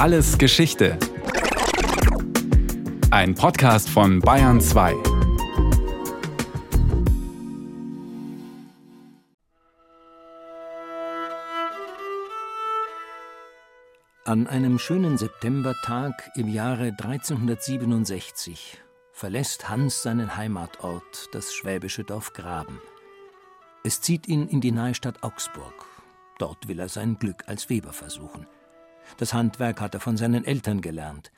Alles Geschichte. Ein Podcast von Bayern 2. An einem schönen Septembertag im Jahre 1367 verlässt Hans seinen Heimatort, das schwäbische Dorf Graben. Es zieht ihn in die nahe Stadt Augsburg. Dort will er sein Glück als Weber versuchen. Das Handwerk hat er von seinen Eltern gelernt.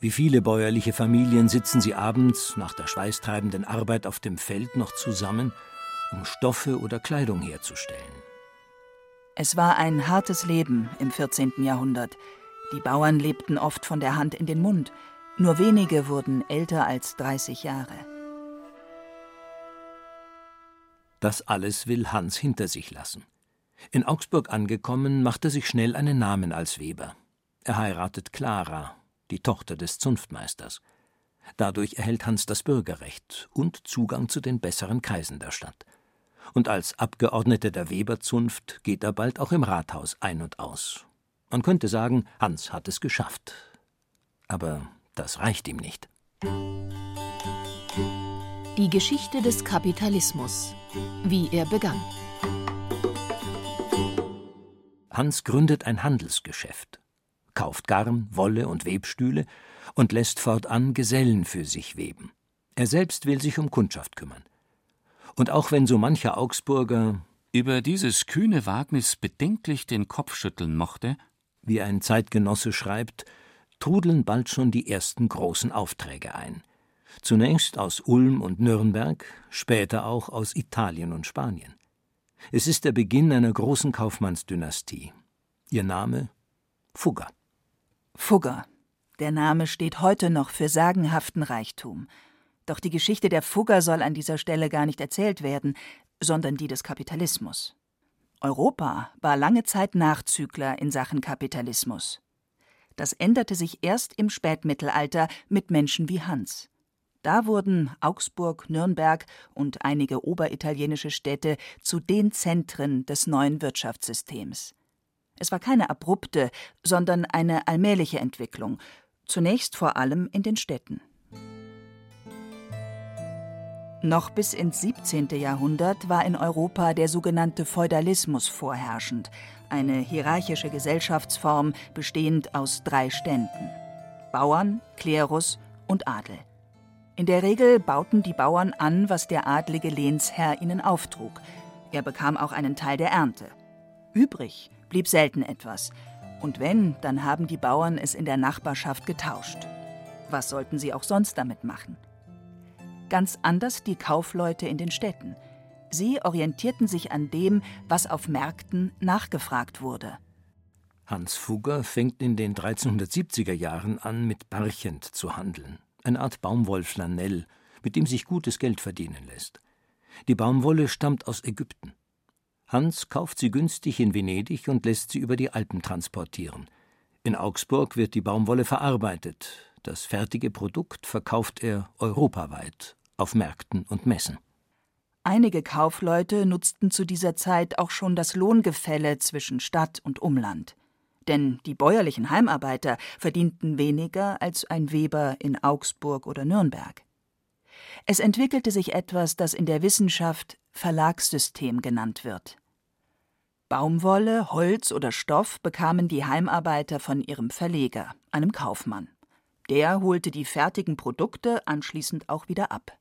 Wie viele bäuerliche Familien sitzen sie abends nach der schweißtreibenden Arbeit auf dem Feld noch zusammen, um Stoffe oder Kleidung herzustellen. Es war ein hartes Leben im 14. Jahrhundert. Die Bauern lebten oft von der Hand in den Mund. Nur wenige wurden älter als 30 Jahre. Das alles will Hans hinter sich lassen. In Augsburg angekommen, macht er sich schnell einen Namen als Weber. Er heiratet Clara, die Tochter des Zunftmeisters. Dadurch erhält Hans das Bürgerrecht und Zugang zu den besseren Kreisen der Stadt. Und als Abgeordneter der Weberzunft geht er bald auch im Rathaus ein und aus. Man könnte sagen, Hans hat es geschafft. Aber das reicht ihm nicht. Die Geschichte des Kapitalismus. Wie er begann. Hans gründet ein Handelsgeschäft, kauft Garn, Wolle und Webstühle und lässt fortan Gesellen für sich weben. Er selbst will sich um Kundschaft kümmern. Und auch wenn so mancher Augsburger über dieses kühne Wagnis bedenklich den Kopf schütteln mochte, wie ein Zeitgenosse schreibt, trudeln bald schon die ersten großen Aufträge ein. Zunächst aus Ulm und Nürnberg, später auch aus Italien und Spanien. Es ist der Beginn einer großen Kaufmannsdynastie. Ihr Name Fugger. Fugger. Der Name steht heute noch für sagenhaften Reichtum. Doch die Geschichte der Fugger soll an dieser Stelle gar nicht erzählt werden, sondern die des Kapitalismus. Europa war lange Zeit Nachzügler in Sachen Kapitalismus. Das änderte sich erst im Spätmittelalter mit Menschen wie Hans. Da wurden Augsburg, Nürnberg und einige oberitalienische Städte zu den Zentren des neuen Wirtschaftssystems. Es war keine abrupte, sondern eine allmähliche Entwicklung, zunächst vor allem in den Städten. Noch bis ins 17. Jahrhundert war in Europa der sogenannte Feudalismus vorherrschend, eine hierarchische Gesellschaftsform bestehend aus drei Ständen Bauern, Klerus und Adel. In der Regel bauten die Bauern an, was der adlige Lehnsherr ihnen auftrug. Er bekam auch einen Teil der Ernte. Übrig blieb selten etwas. Und wenn, dann haben die Bauern es in der Nachbarschaft getauscht. Was sollten sie auch sonst damit machen? Ganz anders die Kaufleute in den Städten. Sie orientierten sich an dem, was auf Märkten nachgefragt wurde. Hans Fugger fängt in den 1370er Jahren an, mit Barchent zu handeln eine Art Baumwollflanell, mit dem sich gutes Geld verdienen lässt. Die Baumwolle stammt aus Ägypten. Hans kauft sie günstig in Venedig und lässt sie über die Alpen transportieren. In Augsburg wird die Baumwolle verarbeitet. Das fertige Produkt verkauft er europaweit auf Märkten und Messen. Einige Kaufleute nutzten zu dieser Zeit auch schon das Lohngefälle zwischen Stadt und Umland denn die bäuerlichen Heimarbeiter verdienten weniger als ein Weber in Augsburg oder Nürnberg. Es entwickelte sich etwas, das in der Wissenschaft Verlagssystem genannt wird. Baumwolle, Holz oder Stoff bekamen die Heimarbeiter von ihrem Verleger, einem Kaufmann. Der holte die fertigen Produkte anschließend auch wieder ab.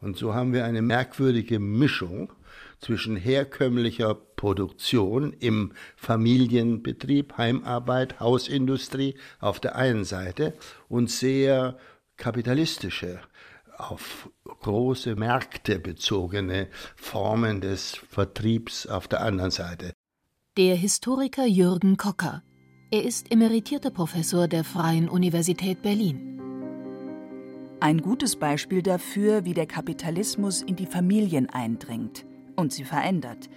Und so haben wir eine merkwürdige Mischung zwischen herkömmlicher Produktion im Familienbetrieb, Heimarbeit, Hausindustrie auf der einen Seite und sehr kapitalistische, auf große Märkte bezogene Formen des Vertriebs auf der anderen Seite. Der Historiker Jürgen Kocker. Er ist emeritierter Professor der Freien Universität Berlin. Ein gutes Beispiel dafür, wie der Kapitalismus in die Familien eindringt und sie verändert.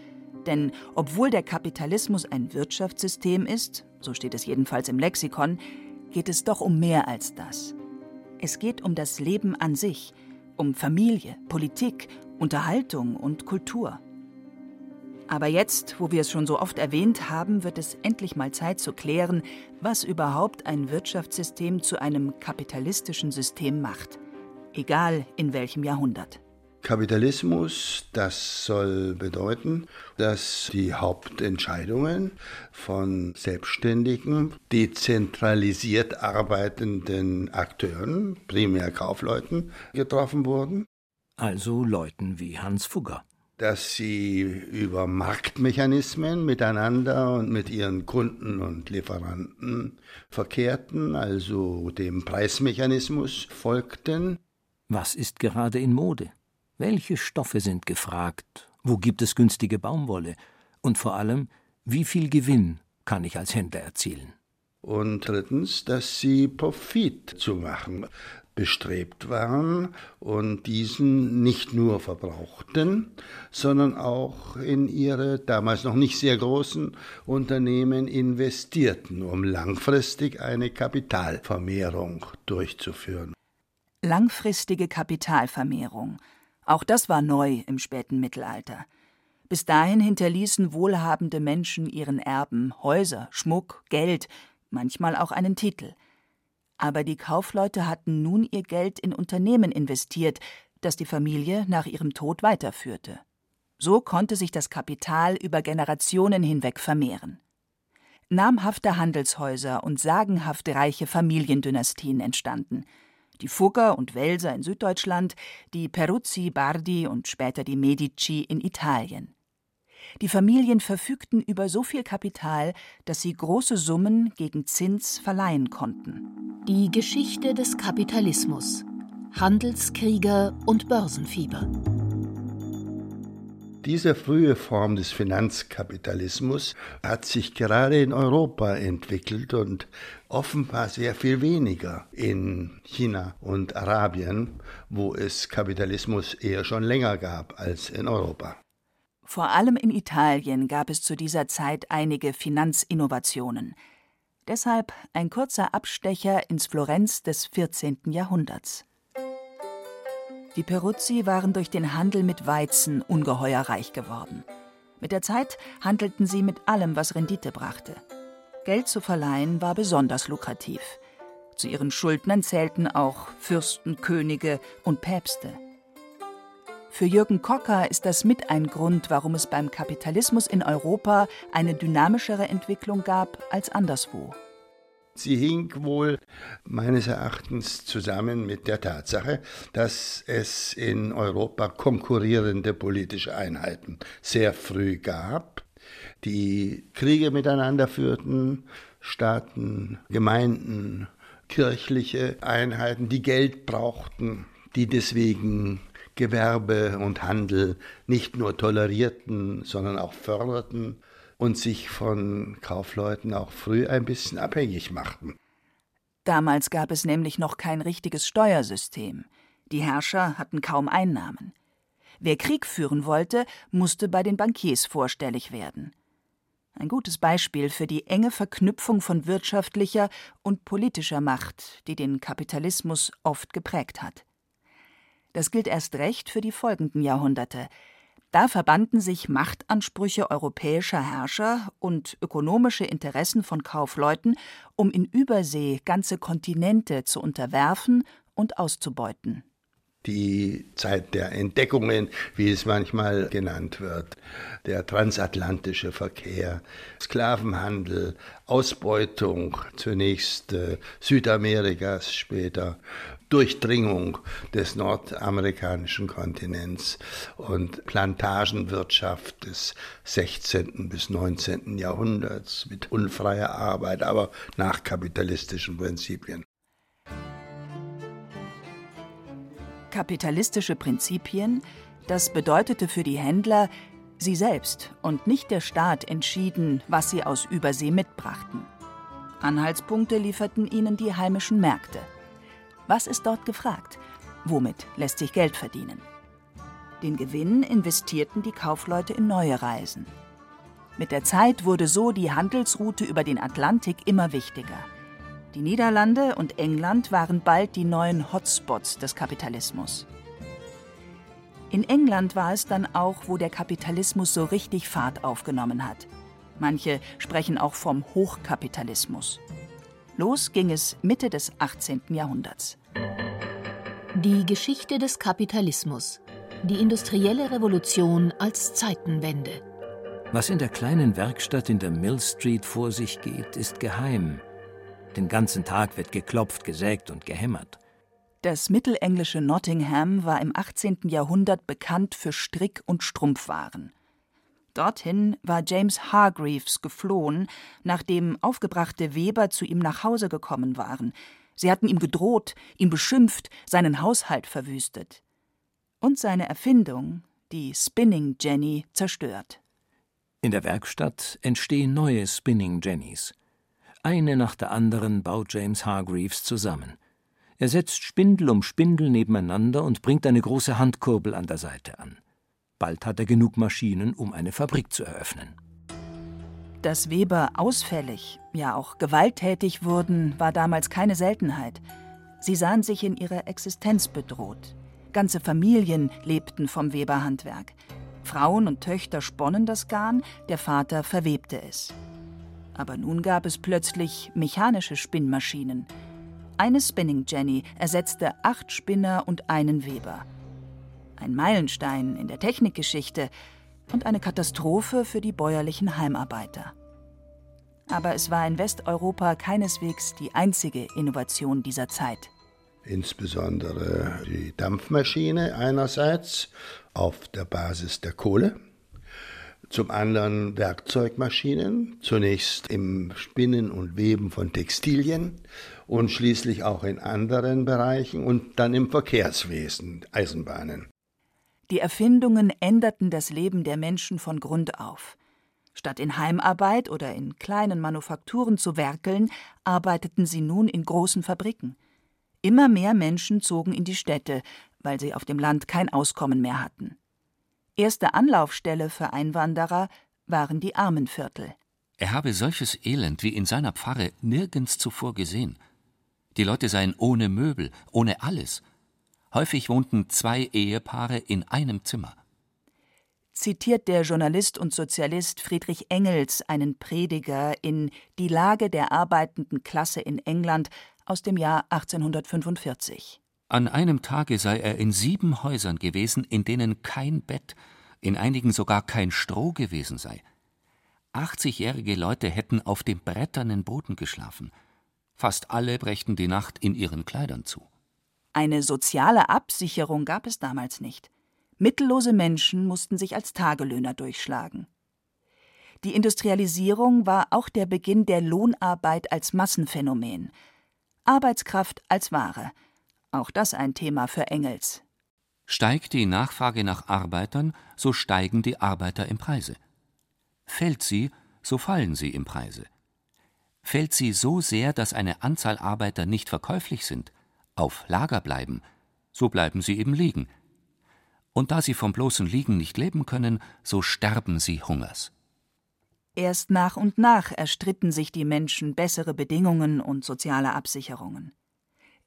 Denn obwohl der Kapitalismus ein Wirtschaftssystem ist, so steht es jedenfalls im Lexikon, geht es doch um mehr als das. Es geht um das Leben an sich, um Familie, Politik, Unterhaltung und Kultur. Aber jetzt, wo wir es schon so oft erwähnt haben, wird es endlich mal Zeit zu klären, was überhaupt ein Wirtschaftssystem zu einem kapitalistischen System macht. Egal in welchem Jahrhundert. Kapitalismus, das soll bedeuten, dass die Hauptentscheidungen von selbstständigen, dezentralisiert arbeitenden Akteuren, primär Kaufleuten, getroffen wurden. Also Leuten wie Hans Fugger dass sie über Marktmechanismen miteinander und mit ihren Kunden und Lieferanten verkehrten, also dem Preismechanismus folgten. Was ist gerade in Mode? Welche Stoffe sind gefragt? Wo gibt es günstige Baumwolle? Und vor allem, wie viel Gewinn kann ich als Händler erzielen? Und drittens, dass sie Profit zu machen bestrebt waren und diesen nicht nur verbrauchten, sondern auch in ihre damals noch nicht sehr großen Unternehmen investierten, um langfristig eine Kapitalvermehrung durchzuführen. Langfristige Kapitalvermehrung. Auch das war neu im späten Mittelalter. Bis dahin hinterließen wohlhabende Menschen ihren Erben Häuser, Schmuck, Geld, manchmal auch einen Titel – aber die Kaufleute hatten nun ihr Geld in Unternehmen investiert, das die Familie nach ihrem Tod weiterführte. So konnte sich das Kapital über Generationen hinweg vermehren. Namhafte Handelshäuser und sagenhaft reiche Familiendynastien entstanden. Die Fugger und Welser in Süddeutschland, die Peruzzi, Bardi und später die Medici in Italien. Die Familien verfügten über so viel Kapital, dass sie große Summen gegen Zins verleihen konnten. Die Geschichte des Kapitalismus. Handelskrieger und Börsenfieber. Diese frühe Form des Finanzkapitalismus hat sich gerade in Europa entwickelt und offenbar sehr viel weniger in China und Arabien, wo es Kapitalismus eher schon länger gab als in Europa. Vor allem in Italien gab es zu dieser Zeit einige Finanzinnovationen. Deshalb ein kurzer Abstecher ins Florenz des 14. Jahrhunderts. Die Peruzzi waren durch den Handel mit Weizen ungeheuer reich geworden. Mit der Zeit handelten sie mit allem, was Rendite brachte. Geld zu verleihen war besonders lukrativ. Zu ihren Schuldnern zählten auch Fürsten, Könige und Päpste. Für Jürgen Kocker ist das mit ein Grund, warum es beim Kapitalismus in Europa eine dynamischere Entwicklung gab als anderswo. Sie hing wohl meines Erachtens zusammen mit der Tatsache, dass es in Europa konkurrierende politische Einheiten sehr früh gab, die Kriege miteinander führten, Staaten, Gemeinden, kirchliche Einheiten, die Geld brauchten, die deswegen Gewerbe und Handel nicht nur tolerierten, sondern auch förderten und sich von Kaufleuten auch früh ein bisschen abhängig machten. Damals gab es nämlich noch kein richtiges Steuersystem. Die Herrscher hatten kaum Einnahmen. Wer Krieg führen wollte, musste bei den Bankiers vorstellig werden. Ein gutes Beispiel für die enge Verknüpfung von wirtschaftlicher und politischer Macht, die den Kapitalismus oft geprägt hat. Das gilt erst recht für die folgenden Jahrhunderte. Da verbanden sich Machtansprüche europäischer Herrscher und ökonomische Interessen von Kaufleuten, um in Übersee ganze Kontinente zu unterwerfen und auszubeuten die Zeit der Entdeckungen, wie es manchmal genannt wird, der transatlantische Verkehr, Sklavenhandel, Ausbeutung zunächst äh, Südamerikas, später Durchdringung des nordamerikanischen Kontinents und Plantagenwirtschaft des 16. bis 19. Jahrhunderts mit unfreier Arbeit, aber nach kapitalistischen Prinzipien. Kapitalistische Prinzipien, das bedeutete für die Händler, sie selbst und nicht der Staat entschieden, was sie aus Übersee mitbrachten. Anhaltspunkte lieferten ihnen die heimischen Märkte. Was ist dort gefragt? Womit lässt sich Geld verdienen? Den Gewinn investierten die Kaufleute in neue Reisen. Mit der Zeit wurde so die Handelsroute über den Atlantik immer wichtiger. Die Niederlande und England waren bald die neuen Hotspots des Kapitalismus. In England war es dann auch, wo der Kapitalismus so richtig Fahrt aufgenommen hat. Manche sprechen auch vom Hochkapitalismus. Los ging es Mitte des 18. Jahrhunderts. Die Geschichte des Kapitalismus. Die industrielle Revolution als Zeitenwende. Was in der kleinen Werkstatt in der Mill Street vor sich geht, ist geheim. Den ganzen Tag wird geklopft, gesägt und gehämmert. Das mittelenglische Nottingham war im 18. Jahrhundert bekannt für Strick- und Strumpfwaren. Dorthin war James Hargreaves geflohen, nachdem aufgebrachte Weber zu ihm nach Hause gekommen waren. Sie hatten ihm gedroht, ihn beschimpft, seinen Haushalt verwüstet. Und seine Erfindung, die Spinning Jenny, zerstört. In der Werkstatt entstehen neue Spinning Jennies. Eine nach der anderen baut James Hargreaves zusammen. Er setzt Spindel um Spindel nebeneinander und bringt eine große Handkurbel an der Seite an. Bald hat er genug Maschinen, um eine Fabrik zu eröffnen. Dass Weber ausfällig, ja auch gewalttätig wurden, war damals keine Seltenheit. Sie sahen sich in ihrer Existenz bedroht. Ganze Familien lebten vom Weberhandwerk. Frauen und Töchter sponnen das Garn, der Vater verwebte es. Aber nun gab es plötzlich mechanische Spinnmaschinen. Eine Spinning Jenny ersetzte acht Spinner und einen Weber. Ein Meilenstein in der Technikgeschichte und eine Katastrophe für die bäuerlichen Heimarbeiter. Aber es war in Westeuropa keineswegs die einzige Innovation dieser Zeit. Insbesondere die Dampfmaschine einerseits auf der Basis der Kohle, zum anderen Werkzeugmaschinen, zunächst im Spinnen und Weben von Textilien und schließlich auch in anderen Bereichen und dann im Verkehrswesen, Eisenbahnen. Die Erfindungen änderten das Leben der Menschen von Grund auf. Statt in Heimarbeit oder in kleinen Manufakturen zu werkeln, arbeiteten sie nun in großen Fabriken. Immer mehr Menschen zogen in die Städte, weil sie auf dem Land kein Auskommen mehr hatten. Erste Anlaufstelle für Einwanderer waren die Armenviertel. Er habe solches Elend wie in seiner Pfarre nirgends zuvor gesehen. Die Leute seien ohne Möbel, ohne alles. Häufig wohnten zwei Ehepaare in einem Zimmer. Zitiert der Journalist und Sozialist Friedrich Engels einen Prediger in Die Lage der arbeitenden Klasse in England aus dem Jahr 1845. An einem Tage sei er in sieben Häusern gewesen, in denen kein Bett, in einigen sogar kein Stroh gewesen sei. 80-jährige Leute hätten auf dem bretternen Boden geschlafen. Fast alle brächten die Nacht in ihren Kleidern zu. Eine soziale Absicherung gab es damals nicht. Mittellose Menschen mussten sich als Tagelöhner durchschlagen. Die Industrialisierung war auch der Beginn der Lohnarbeit als Massenphänomen. Arbeitskraft als Ware – auch das ein Thema für Engels. Steigt die Nachfrage nach Arbeitern, so steigen die Arbeiter im Preise. Fällt sie, so fallen sie im Preise. Fällt sie so sehr, dass eine Anzahl Arbeiter nicht verkäuflich sind, auf Lager bleiben, so bleiben sie eben liegen. Und da sie vom bloßen Liegen nicht leben können, so sterben sie Hungers. Erst nach und nach erstritten sich die Menschen bessere Bedingungen und soziale Absicherungen.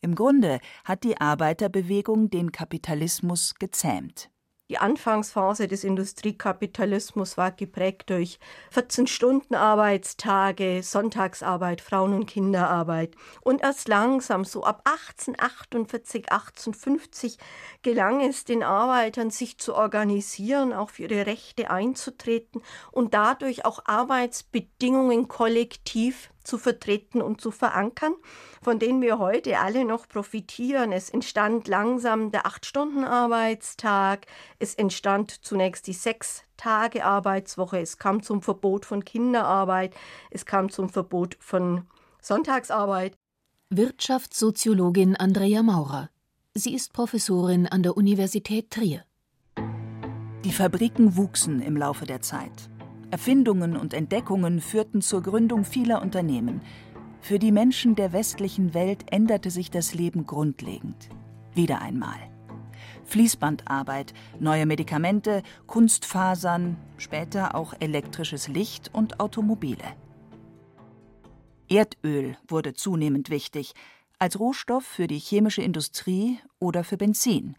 Im Grunde hat die Arbeiterbewegung den Kapitalismus gezähmt. Die Anfangsphase des Industriekapitalismus war geprägt durch 14-Stunden-Arbeitstage, Sonntagsarbeit, Frauen- und Kinderarbeit. Und erst langsam, so ab 1848, 1850, gelang es den Arbeitern, sich zu organisieren, auch für ihre Rechte einzutreten und dadurch auch Arbeitsbedingungen kollektiv zu vertreten und zu verankern, von denen wir heute alle noch profitieren. Es entstand langsam der Acht-Stunden-Arbeitstag, es entstand zunächst die Sechs-Tage-Arbeitswoche, es kam zum Verbot von Kinderarbeit, es kam zum Verbot von Sonntagsarbeit. Wirtschaftssoziologin Andrea Maurer. Sie ist Professorin an der Universität Trier. Die Fabriken wuchsen im Laufe der Zeit. Erfindungen und Entdeckungen führten zur Gründung vieler Unternehmen. Für die Menschen der westlichen Welt änderte sich das Leben grundlegend. Wieder einmal. Fließbandarbeit, neue Medikamente, Kunstfasern, später auch elektrisches Licht und Automobile. Erdöl wurde zunehmend wichtig, als Rohstoff für die chemische Industrie oder für Benzin.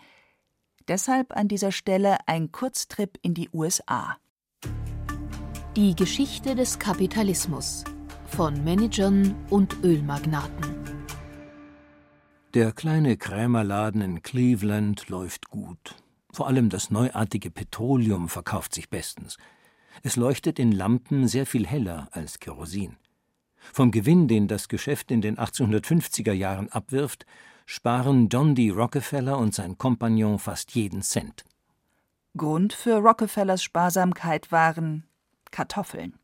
Deshalb an dieser Stelle ein Kurztrip in die USA. Die Geschichte des Kapitalismus von Managern und Ölmagnaten. Der kleine Krämerladen in Cleveland läuft gut. Vor allem das neuartige Petroleum verkauft sich bestens. Es leuchtet in Lampen sehr viel heller als Kerosin. Vom Gewinn, den das Geschäft in den 1850er Jahren abwirft, sparen John D. Rockefeller und sein Kompagnon fast jeden Cent. Grund für Rockefellers Sparsamkeit waren Kartoffeln.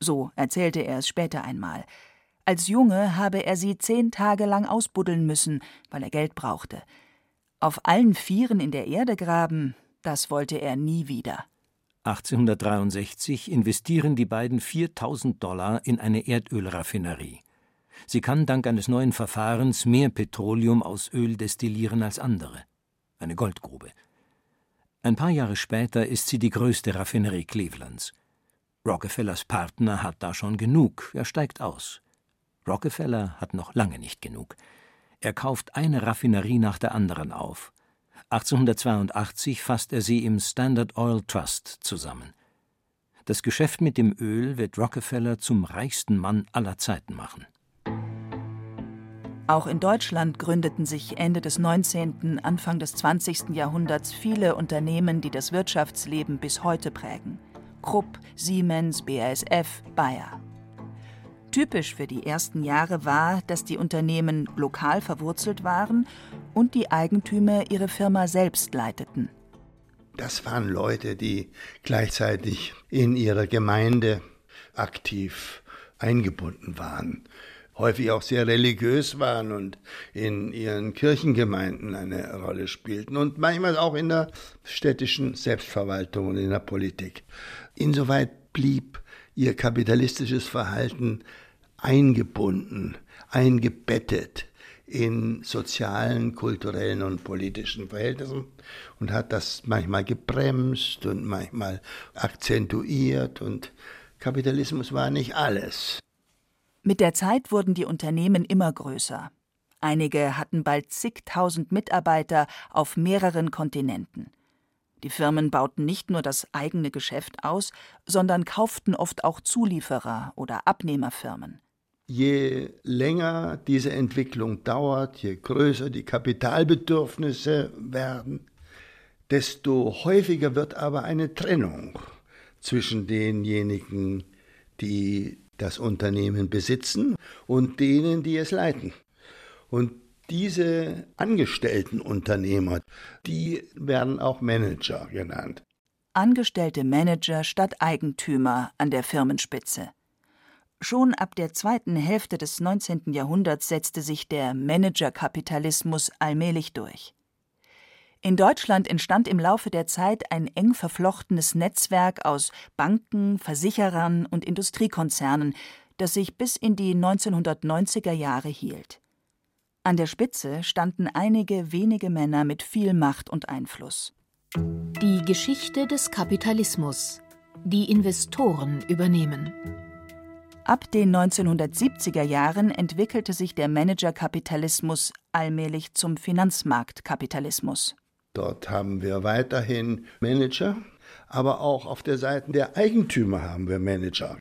So erzählte er es später einmal. Als Junge habe er sie zehn Tage lang ausbuddeln müssen, weil er Geld brauchte. Auf allen Vieren in der Erde graben, das wollte er nie wieder. 1863 investieren die beiden 4000 Dollar in eine Erdölraffinerie. Sie kann dank eines neuen Verfahrens mehr Petroleum aus Öl destillieren als andere. Eine Goldgrube. Ein paar Jahre später ist sie die größte Raffinerie Clevelands. Rockefellers Partner hat da schon genug, er steigt aus. Rockefeller hat noch lange nicht genug. Er kauft eine Raffinerie nach der anderen auf. 1882 fasst er sie im Standard Oil Trust zusammen. Das Geschäft mit dem Öl wird Rockefeller zum reichsten Mann aller Zeiten machen. Auch in Deutschland gründeten sich Ende des 19., Anfang des 20. Jahrhunderts viele Unternehmen, die das Wirtschaftsleben bis heute prägen. Krupp, Siemens, BASF, Bayer. Typisch für die ersten Jahre war, dass die Unternehmen lokal verwurzelt waren und die Eigentümer ihre Firma selbst leiteten. Das waren Leute, die gleichzeitig in ihrer Gemeinde aktiv eingebunden waren häufig auch sehr religiös waren und in ihren Kirchengemeinden eine Rolle spielten und manchmal auch in der städtischen Selbstverwaltung und in der Politik. Insoweit blieb ihr kapitalistisches Verhalten eingebunden, eingebettet in sozialen, kulturellen und politischen Verhältnissen und hat das manchmal gebremst und manchmal akzentuiert und Kapitalismus war nicht alles. Mit der Zeit wurden die Unternehmen immer größer. Einige hatten bald zigtausend Mitarbeiter auf mehreren Kontinenten. Die Firmen bauten nicht nur das eigene Geschäft aus, sondern kauften oft auch Zulieferer oder Abnehmerfirmen. Je länger diese Entwicklung dauert, je größer die Kapitalbedürfnisse werden, desto häufiger wird aber eine Trennung zwischen denjenigen, die das Unternehmen besitzen und denen, die es leiten. Und diese Angestelltenunternehmer, die werden auch Manager genannt. Angestellte Manager statt Eigentümer an der Firmenspitze. Schon ab der zweiten Hälfte des 19. Jahrhunderts setzte sich der Managerkapitalismus allmählich durch. In Deutschland entstand im Laufe der Zeit ein eng verflochtenes Netzwerk aus Banken, Versicherern und Industriekonzernen, das sich bis in die 1990er Jahre hielt. An der Spitze standen einige wenige Männer mit viel Macht und Einfluss. Die Geschichte des Kapitalismus. Die Investoren übernehmen. Ab den 1970er Jahren entwickelte sich der Managerkapitalismus allmählich zum Finanzmarktkapitalismus. Dort haben wir weiterhin Manager, aber auch auf der Seite der Eigentümer haben wir Manager.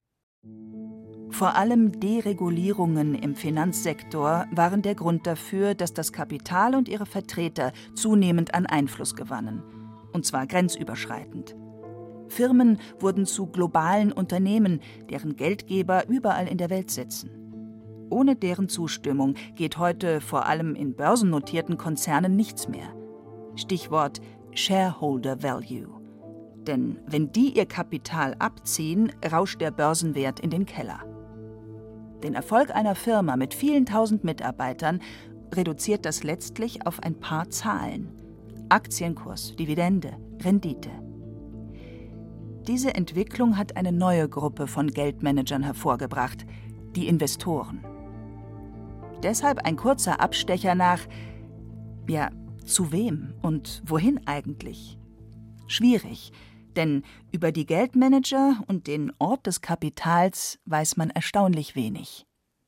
Vor allem Deregulierungen im Finanzsektor waren der Grund dafür, dass das Kapital und ihre Vertreter zunehmend an Einfluss gewannen, und zwar grenzüberschreitend. Firmen wurden zu globalen Unternehmen, deren Geldgeber überall in der Welt sitzen. Ohne deren Zustimmung geht heute vor allem in börsennotierten Konzernen nichts mehr. Stichwort Shareholder Value. Denn wenn die ihr Kapital abziehen, rauscht der Börsenwert in den Keller. Den Erfolg einer Firma mit vielen tausend Mitarbeitern reduziert das letztlich auf ein paar Zahlen. Aktienkurs, Dividende, Rendite. Diese Entwicklung hat eine neue Gruppe von Geldmanagern hervorgebracht, die Investoren. Deshalb ein kurzer Abstecher nach, ja, zu wem und wohin eigentlich? Schwierig, denn über die Geldmanager und den Ort des Kapitals weiß man erstaunlich wenig.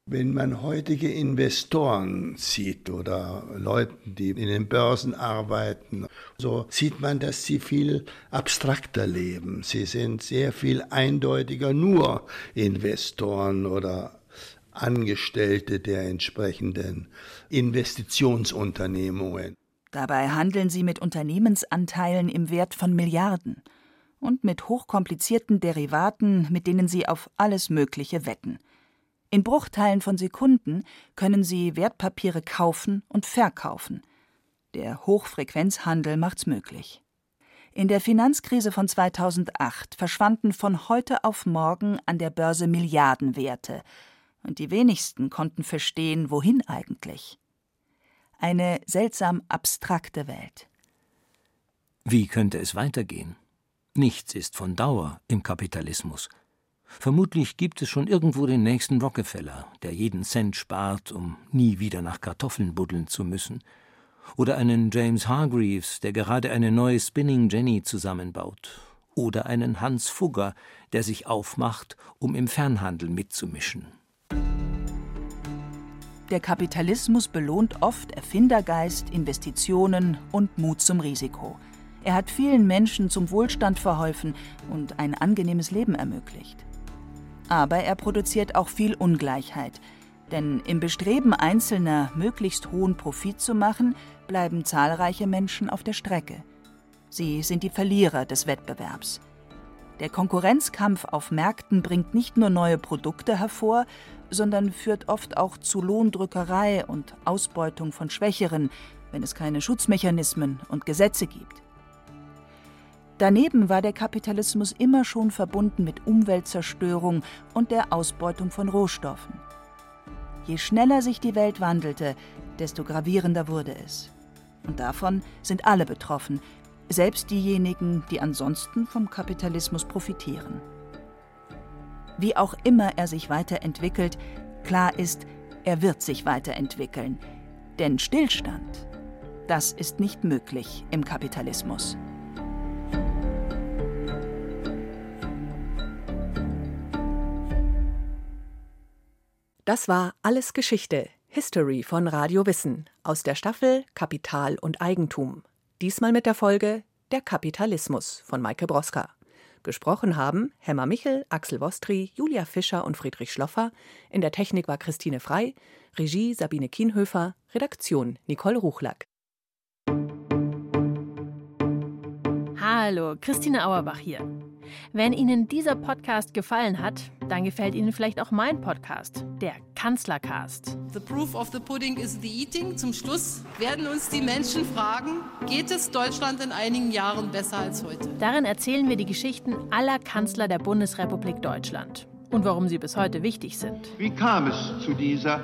Wenn man heutige Investoren sieht oder Leute, die in den Börsen arbeiten, so sieht man, dass sie viel abstrakter leben. Sie sind sehr viel eindeutiger nur Investoren oder Angestellte der entsprechenden Investitionsunternehmungen. Dabei handeln sie mit Unternehmensanteilen im Wert von Milliarden und mit hochkomplizierten Derivaten, mit denen sie auf alles Mögliche wetten. In Bruchteilen von Sekunden können Sie Wertpapiere kaufen und verkaufen. Der Hochfrequenzhandel macht's möglich. In der Finanzkrise von 2008 verschwanden von heute auf morgen an der Börse Milliardenwerte, und die wenigsten konnten verstehen, wohin eigentlich. Eine seltsam abstrakte Welt. Wie könnte es weitergehen? Nichts ist von Dauer im Kapitalismus. Vermutlich gibt es schon irgendwo den nächsten Rockefeller, der jeden Cent spart, um nie wieder nach Kartoffeln buddeln zu müssen. Oder einen James Hargreaves, der gerade eine neue Spinning Jenny zusammenbaut. Oder einen Hans Fugger, der sich aufmacht, um im Fernhandel mitzumischen. Der Kapitalismus belohnt oft Erfindergeist, Investitionen und Mut zum Risiko. Er hat vielen Menschen zum Wohlstand verholfen und ein angenehmes Leben ermöglicht. Aber er produziert auch viel Ungleichheit. Denn im Bestreben Einzelner, möglichst hohen Profit zu machen, bleiben zahlreiche Menschen auf der Strecke. Sie sind die Verlierer des Wettbewerbs. Der Konkurrenzkampf auf Märkten bringt nicht nur neue Produkte hervor, sondern führt oft auch zu Lohndrückerei und Ausbeutung von Schwächeren, wenn es keine Schutzmechanismen und Gesetze gibt. Daneben war der Kapitalismus immer schon verbunden mit Umweltzerstörung und der Ausbeutung von Rohstoffen. Je schneller sich die Welt wandelte, desto gravierender wurde es. Und davon sind alle betroffen, selbst diejenigen, die ansonsten vom Kapitalismus profitieren. Wie auch immer er sich weiterentwickelt, klar ist, er wird sich weiterentwickeln. Denn Stillstand, das ist nicht möglich im Kapitalismus. Das war Alles Geschichte, History von Radio Wissen aus der Staffel Kapital und Eigentum. Diesmal mit der Folge Der Kapitalismus von Maike Broska. Gesprochen haben Hemmer Michel, Axel Wostri, Julia Fischer und Friedrich Schloffer. In der Technik war Christine Frei, Regie Sabine Kienhöfer, Redaktion Nicole Ruchlack. Hallo, Christine Auerbach hier. Wenn Ihnen dieser Podcast gefallen hat, dann gefällt Ihnen vielleicht auch mein Podcast, der Kanzlercast. The proof of the pudding is the eating. Zum Schluss werden uns die Menschen fragen, geht es Deutschland in einigen Jahren besser als heute? Darin erzählen wir die Geschichten aller Kanzler der Bundesrepublik Deutschland und warum sie bis heute wichtig sind. Wie kam es zu dieser